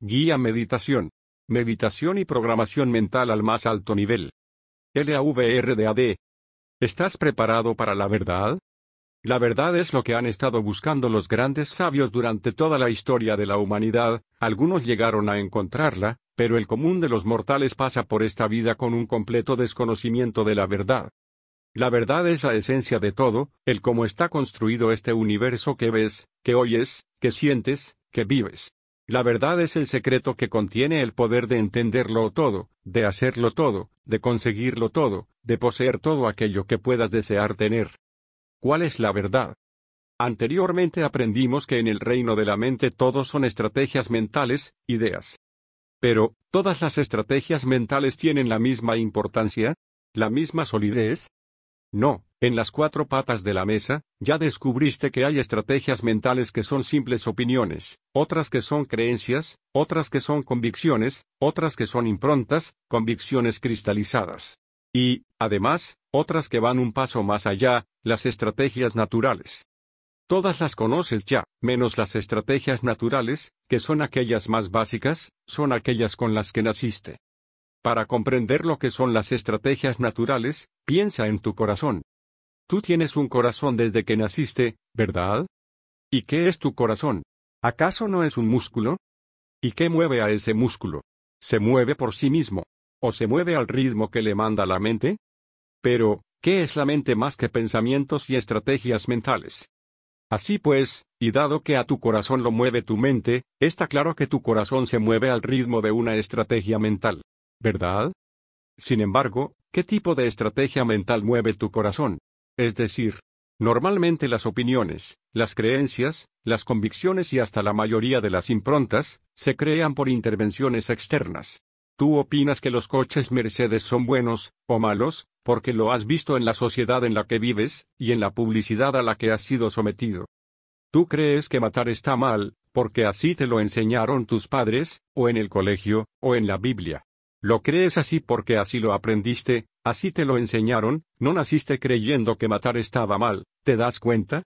Guía Meditación. Meditación y programación mental al más alto nivel. LAVRDAD. ¿Estás preparado para la verdad? La verdad es lo que han estado buscando los grandes sabios durante toda la historia de la humanidad, algunos llegaron a encontrarla, pero el común de los mortales pasa por esta vida con un completo desconocimiento de la verdad. La verdad es la esencia de todo, el cómo está construido este universo que ves, que oyes, que sientes, que vives. La verdad es el secreto que contiene el poder de entenderlo todo, de hacerlo todo, de conseguirlo todo, de poseer todo aquello que puedas desear tener. ¿Cuál es la verdad? Anteriormente aprendimos que en el reino de la mente todo son estrategias mentales, ideas. Pero, ¿todas las estrategias mentales tienen la misma importancia? ¿La misma solidez? No, en las cuatro patas de la mesa, ya descubriste que hay estrategias mentales que son simples opiniones, otras que son creencias, otras que son convicciones, otras que son improntas, convicciones cristalizadas. Y, además, otras que van un paso más allá, las estrategias naturales. Todas las conoces ya, menos las estrategias naturales, que son aquellas más básicas, son aquellas con las que naciste. Para comprender lo que son las estrategias naturales, piensa en tu corazón. Tú tienes un corazón desde que naciste, ¿verdad? ¿Y qué es tu corazón? ¿Acaso no es un músculo? ¿Y qué mueve a ese músculo? ¿Se mueve por sí mismo? ¿O se mueve al ritmo que le manda la mente? Pero, ¿qué es la mente más que pensamientos y estrategias mentales? Así pues, y dado que a tu corazón lo mueve tu mente, está claro que tu corazón se mueve al ritmo de una estrategia mental. ¿Verdad? Sin embargo, ¿qué tipo de estrategia mental mueve tu corazón? Es decir, normalmente las opiniones, las creencias, las convicciones y hasta la mayoría de las improntas, se crean por intervenciones externas. Tú opinas que los coches Mercedes son buenos, o malos, porque lo has visto en la sociedad en la que vives, y en la publicidad a la que has sido sometido. Tú crees que matar está mal, porque así te lo enseñaron tus padres, o en el colegio, o en la Biblia. Lo crees así porque así lo aprendiste, así te lo enseñaron, no naciste creyendo que matar estaba mal, ¿te das cuenta?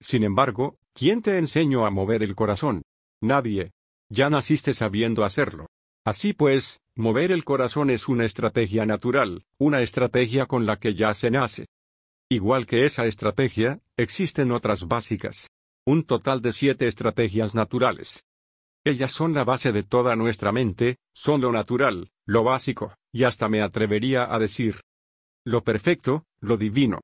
Sin embargo, ¿quién te enseñó a mover el corazón? Nadie. Ya naciste sabiendo hacerlo. Así pues, mover el corazón es una estrategia natural, una estrategia con la que ya se nace. Igual que esa estrategia, existen otras básicas. Un total de siete estrategias naturales. Ellas son la base de toda nuestra mente, son lo natural, lo básico, y hasta me atrevería a decir, lo perfecto, lo divino.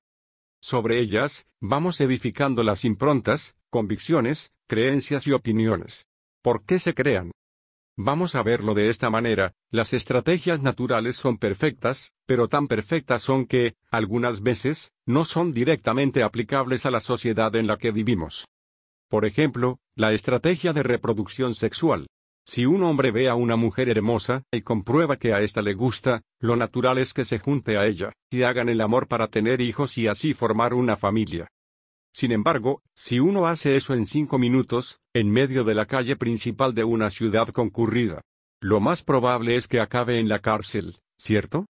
Sobre ellas, vamos edificando las improntas, convicciones, creencias y opiniones. ¿Por qué se crean? Vamos a verlo de esta manera, las estrategias naturales son perfectas, pero tan perfectas son que, algunas veces, no son directamente aplicables a la sociedad en la que vivimos. Por ejemplo, la estrategia de reproducción sexual. Si un hombre ve a una mujer hermosa y comprueba que a ésta le gusta, lo natural es que se junte a ella, y hagan el amor para tener hijos y así formar una familia. Sin embargo, si uno hace eso en cinco minutos, en medio de la calle principal de una ciudad concurrida, lo más probable es que acabe en la cárcel, ¿cierto?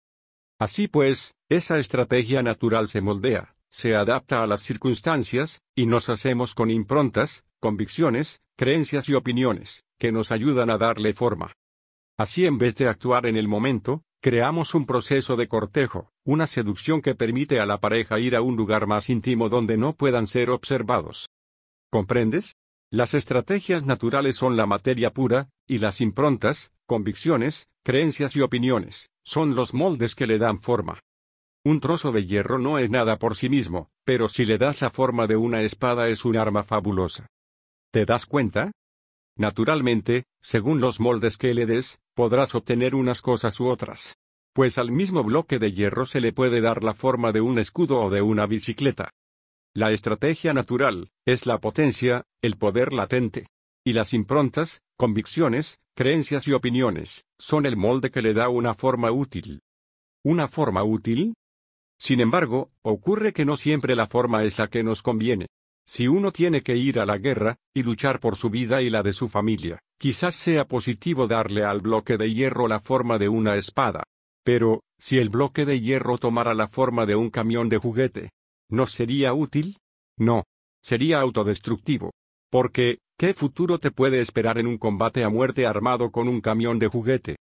Así pues, esa estrategia natural se moldea, se adapta a las circunstancias, y nos hacemos con improntas, convicciones, creencias y opiniones, que nos ayudan a darle forma. Así en vez de actuar en el momento, creamos un proceso de cortejo, una seducción que permite a la pareja ir a un lugar más íntimo donde no puedan ser observados. ¿Comprendes? Las estrategias naturales son la materia pura, y las improntas, convicciones, creencias y opiniones, son los moldes que le dan forma. Un trozo de hierro no es nada por sí mismo, pero si le das la forma de una espada es un arma fabulosa. ¿Te das cuenta? Naturalmente, según los moldes que le des, podrás obtener unas cosas u otras. Pues al mismo bloque de hierro se le puede dar la forma de un escudo o de una bicicleta. La estrategia natural, es la potencia, el poder latente. Y las improntas, convicciones, creencias y opiniones, son el molde que le da una forma útil. ¿Una forma útil? Sin embargo, ocurre que no siempre la forma es la que nos conviene. Si uno tiene que ir a la guerra, y luchar por su vida y la de su familia, quizás sea positivo darle al bloque de hierro la forma de una espada. Pero, si el bloque de hierro tomara la forma de un camión de juguete, ¿no sería útil? No. Sería autodestructivo. Porque, ¿qué futuro te puede esperar en un combate a muerte armado con un camión de juguete?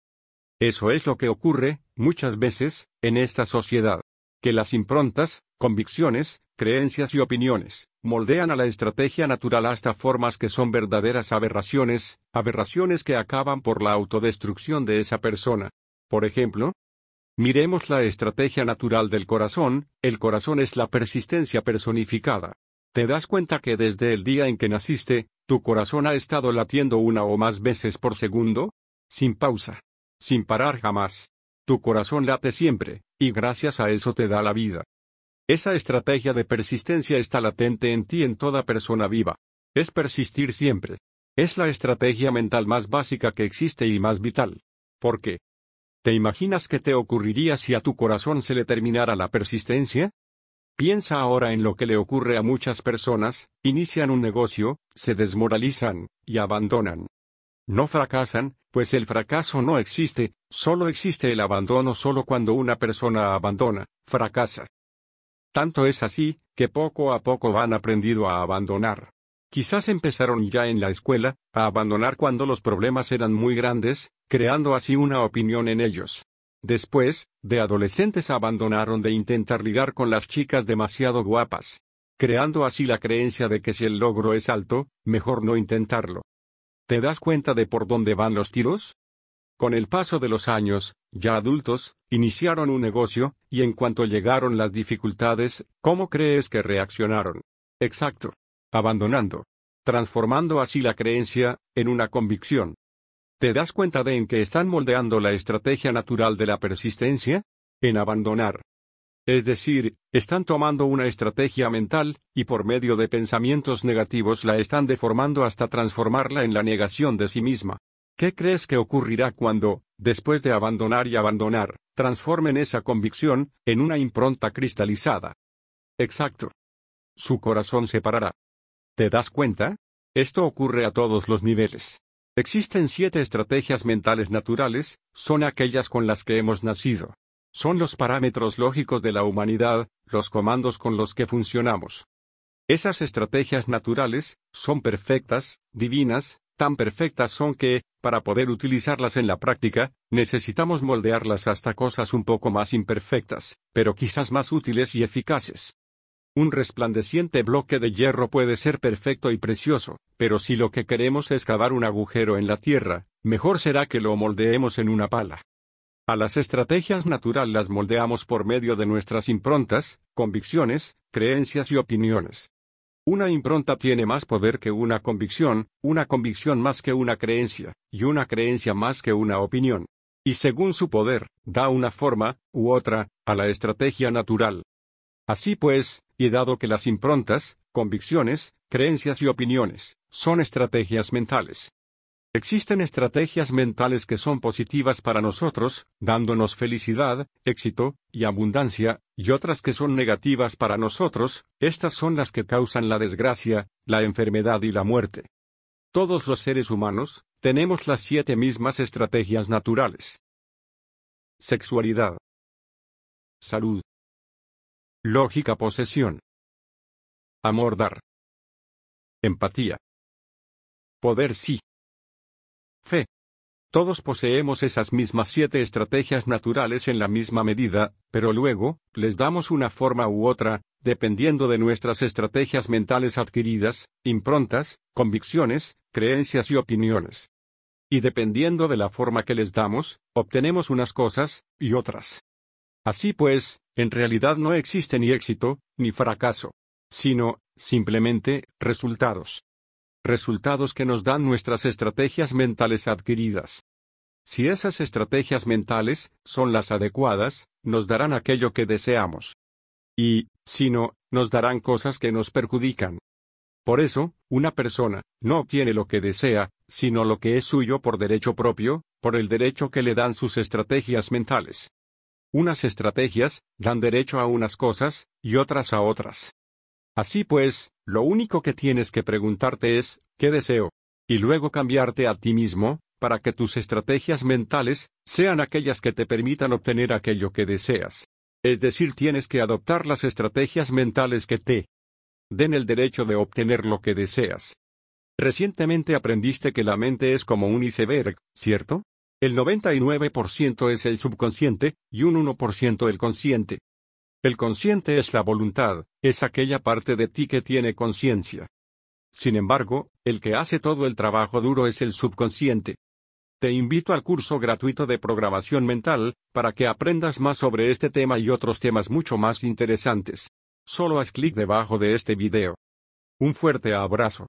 Eso es lo que ocurre, muchas veces, en esta sociedad. Que las improntas, convicciones, creencias y opiniones, moldean a la estrategia natural hasta formas que son verdaderas aberraciones, aberraciones que acaban por la autodestrucción de esa persona. Por ejemplo, miremos la estrategia natural del corazón, el corazón es la persistencia personificada. ¿Te das cuenta que desde el día en que naciste, tu corazón ha estado latiendo una o más veces por segundo? Sin pausa. Sin parar jamás. Tu corazón late siempre, y gracias a eso te da la vida. Esa estrategia de persistencia está latente en ti en toda persona viva. Es persistir siempre. Es la estrategia mental más básica que existe y más vital. ¿Por qué? ¿Te imaginas qué te ocurriría si a tu corazón se le terminara la persistencia? Piensa ahora en lo que le ocurre a muchas personas, inician un negocio, se desmoralizan, y abandonan. No fracasan, pues el fracaso no existe, solo existe el abandono solo cuando una persona abandona, fracasa. Tanto es así, que poco a poco van aprendido a abandonar. Quizás empezaron ya en la escuela, a abandonar cuando los problemas eran muy grandes, creando así una opinión en ellos. Después, de adolescentes abandonaron de intentar ligar con las chicas demasiado guapas, creando así la creencia de que si el logro es alto, mejor no intentarlo. ¿Te das cuenta de por dónde van los tiros? Con el paso de los años, ya adultos, iniciaron un negocio, y en cuanto llegaron las dificultades, ¿cómo crees que reaccionaron? Exacto. Abandonando. Transformando así la creencia, en una convicción. ¿Te das cuenta de en que están moldeando la estrategia natural de la persistencia? En abandonar. Es decir, están tomando una estrategia mental, y por medio de pensamientos negativos la están deformando hasta transformarla en la negación de sí misma. ¿Qué crees que ocurrirá cuando, después de abandonar y abandonar, transformen esa convicción, en una impronta cristalizada? Exacto. Su corazón se parará. ¿Te das cuenta? Esto ocurre a todos los niveles. Existen siete estrategias mentales naturales, son aquellas con las que hemos nacido. Son los parámetros lógicos de la humanidad, los comandos con los que funcionamos. Esas estrategias naturales, son perfectas, divinas, tan perfectas son que, para poder utilizarlas en la práctica, necesitamos moldearlas hasta cosas un poco más imperfectas, pero quizás más útiles y eficaces. Un resplandeciente bloque de hierro puede ser perfecto y precioso, pero si lo que queremos es cavar un agujero en la tierra, mejor será que lo moldeemos en una pala. A las estrategias naturales las moldeamos por medio de nuestras improntas, convicciones, creencias y opiniones. Una impronta tiene más poder que una convicción, una convicción más que una creencia, y una creencia más que una opinión. Y según su poder, da una forma, u otra, a la estrategia natural. Así pues, y dado que las improntas, convicciones, creencias y opiniones, son estrategias mentales. Existen estrategias mentales que son positivas para nosotros, dándonos felicidad, éxito, y abundancia, y otras que son negativas para nosotros, estas son las que causan la desgracia, la enfermedad y la muerte. Todos los seres humanos, tenemos las siete mismas estrategias naturales. Sexualidad. Salud. Lógica posesión. Amor dar. Empatía. Poder sí. Fe. Todos poseemos esas mismas siete estrategias naturales en la misma medida, pero luego, les damos una forma u otra, dependiendo de nuestras estrategias mentales adquiridas, improntas, convicciones, creencias y opiniones. Y dependiendo de la forma que les damos, obtenemos unas cosas, y otras. Así pues, en realidad no existe ni éxito, ni fracaso, sino, simplemente, resultados. Resultados que nos dan nuestras estrategias mentales adquiridas. Si esas estrategias mentales son las adecuadas, nos darán aquello que deseamos. Y, si no, nos darán cosas que nos perjudican. Por eso, una persona no obtiene lo que desea, sino lo que es suyo por derecho propio, por el derecho que le dan sus estrategias mentales. Unas estrategias dan derecho a unas cosas, y otras a otras. Así pues, lo único que tienes que preguntarte es, ¿qué deseo? Y luego cambiarte a ti mismo, para que tus estrategias mentales sean aquellas que te permitan obtener aquello que deseas. Es decir, tienes que adoptar las estrategias mentales que te den el derecho de obtener lo que deseas. Recientemente aprendiste que la mente es como un iceberg, ¿cierto? El 99% es el subconsciente, y un 1% el consciente. El consciente es la voluntad, es aquella parte de ti que tiene conciencia. Sin embargo, el que hace todo el trabajo duro es el subconsciente. Te invito al curso gratuito de programación mental, para que aprendas más sobre este tema y otros temas mucho más interesantes. Solo haz clic debajo de este video. Un fuerte abrazo.